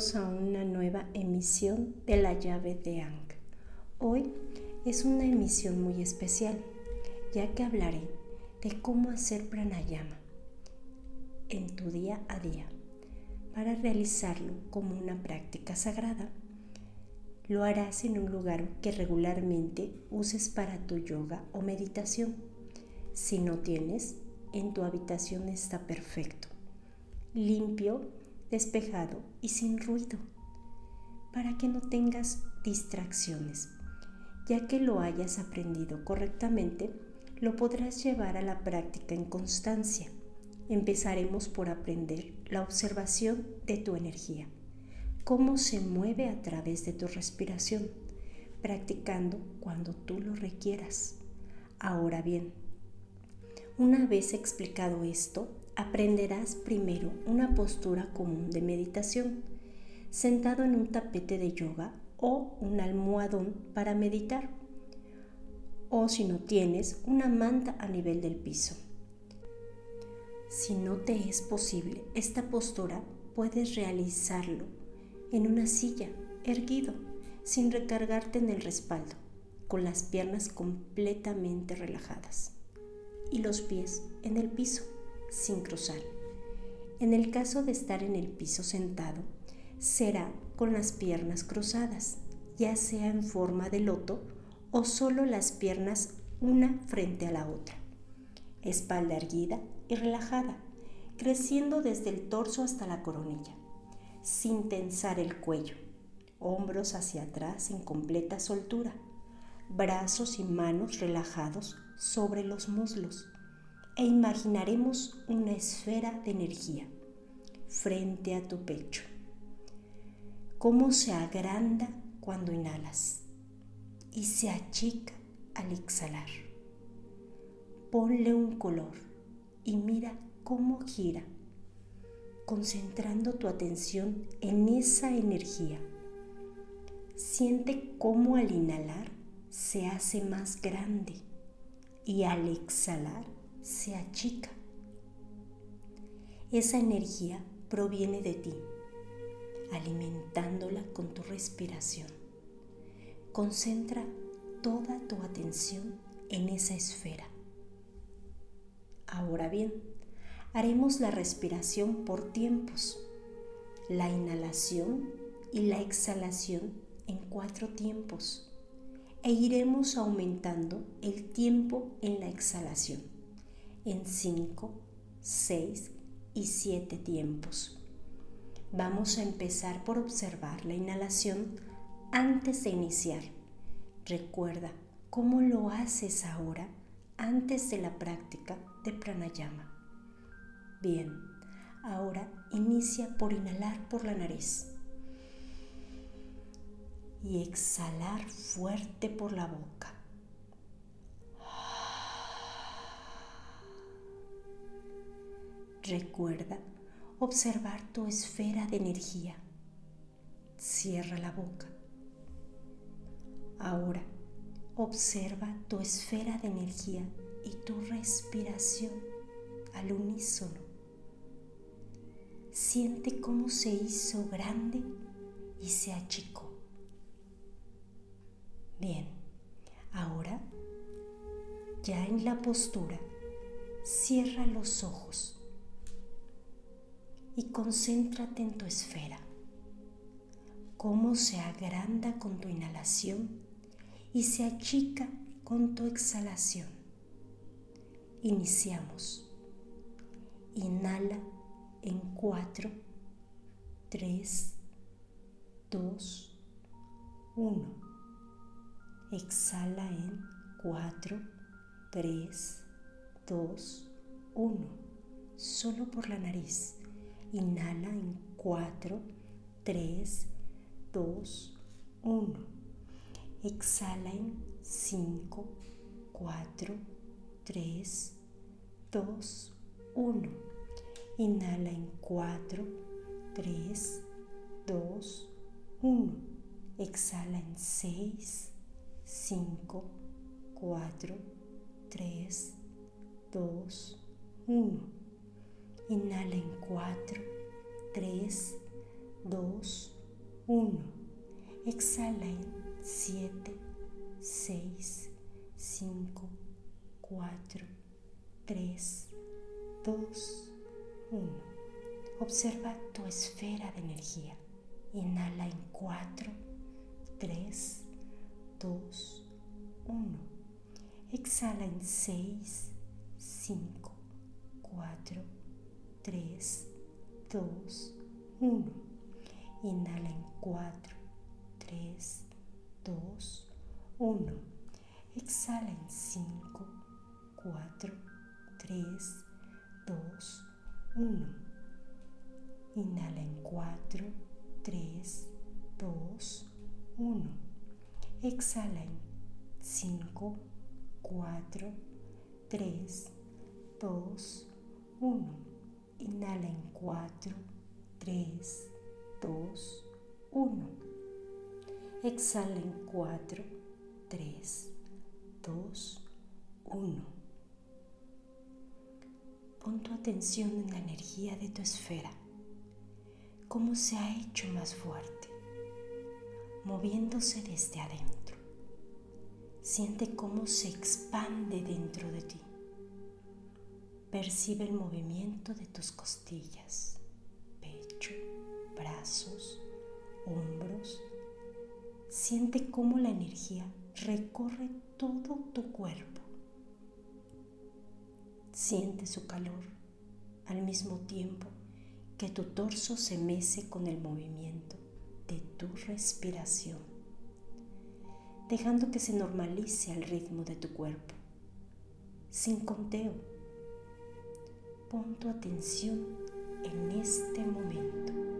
A una nueva emisión de la llave de Ang. Hoy es una emisión muy especial, ya que hablaré de cómo hacer pranayama en tu día a día. Para realizarlo como una práctica sagrada, lo harás en un lugar que regularmente uses para tu yoga o meditación. Si no tienes, en tu habitación está perfecto, limpio despejado y sin ruido, para que no tengas distracciones. Ya que lo hayas aprendido correctamente, lo podrás llevar a la práctica en constancia. Empezaremos por aprender la observación de tu energía, cómo se mueve a través de tu respiración, practicando cuando tú lo requieras. Ahora bien, una vez explicado esto, aprenderás primero una postura común de meditación, sentado en un tapete de yoga o un almohadón para meditar, o si no tienes, una manta a nivel del piso. Si no te es posible esta postura, puedes realizarlo en una silla, erguido, sin recargarte en el respaldo, con las piernas completamente relajadas y los pies en el piso sin cruzar. En el caso de estar en el piso sentado, será con las piernas cruzadas, ya sea en forma de loto o solo las piernas una frente a la otra. Espalda erguida y relajada, creciendo desde el torso hasta la coronilla, sin tensar el cuello, hombros hacia atrás en completa soltura, brazos y manos relajados sobre los muslos e imaginaremos una esfera de energía frente a tu pecho. Cómo se agranda cuando inhalas y se achica al exhalar. Ponle un color y mira cómo gira, concentrando tu atención en esa energía. Siente cómo al inhalar se hace más grande y al exhalar se achica. Esa energía proviene de ti, alimentándola con tu respiración. Concentra toda tu atención en esa esfera. Ahora bien, haremos la respiración por tiempos, la inhalación y la exhalación en cuatro tiempos e iremos aumentando el tiempo en la exhalación en 5, 6 y 7 tiempos. Vamos a empezar por observar la inhalación antes de iniciar. Recuerda cómo lo haces ahora antes de la práctica de pranayama. Bien, ahora inicia por inhalar por la nariz y exhalar fuerte por la boca. Recuerda observar tu esfera de energía. Cierra la boca. Ahora observa tu esfera de energía y tu respiración al unísono. Siente cómo se hizo grande y se achicó. Bien, ahora ya en la postura, cierra los ojos y concéntrate en tu esfera. Cómo se agranda con tu inhalación y se achica con tu exhalación. Iniciamos. Inhala en 4, 3, 2, 1. Exhala en 4, 3, 2, 1. Solo por la nariz. Inhala en 4, 3, 2, 1. Exhala en 5, 4, 3, 2, 1. Inhala en 4, 3, 2, 1. Exhala en 6, 5, 4, 3, 2, 1. Inhala en 4, 3, 2, 1. Exhala en 7, 6, 5, 4, 3, 2, 1. Observa tu esfera de energía. Inhala en 4, 3, 2, 1. Exhala en 6, 5, 4, 3, 2, 1. Inhala en 4, 3, 2, 1. Exhala en 5, 4, 3, 2, 1. Inhala en 4, 3, 2, 1. Exhala en 5, 4, 3, 2, 1. Inhala en 4, 3, 2, 1. Exhala en 4, 3, 2, 1. Pon tu atención en la energía de tu esfera, cómo se ha hecho más fuerte, moviéndose desde adentro. Siente cómo se expande dentro de ti. Percibe el movimiento de tus costillas, pecho, brazos, hombros. Siente cómo la energía recorre todo tu cuerpo. Siente su calor al mismo tiempo que tu torso se mece con el movimiento de tu respiración, dejando que se normalice al ritmo de tu cuerpo, sin conteo. Pon tu atención en este momento.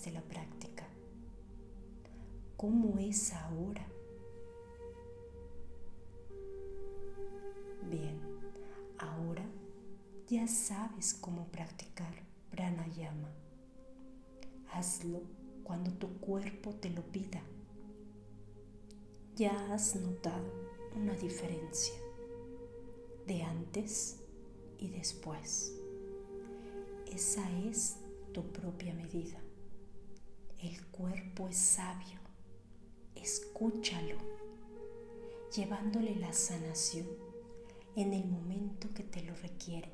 De la práctica. ¿Cómo es ahora? Bien, ahora ya sabes cómo practicar pranayama. Hazlo cuando tu cuerpo te lo pida. Ya has notado una diferencia de antes y después. Esa es tu propia medida. El cuerpo es sabio escúchalo, llevándole la sanación en el momento que te lo requiere,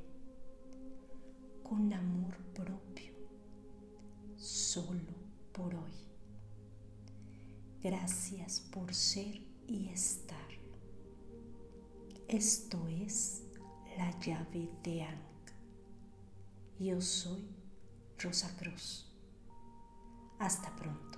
con amor propio, solo por hoy. Gracias por ser y estar. Esto es la llave de Ankh. Yo soy Rosa Cruz. Hasta pronto.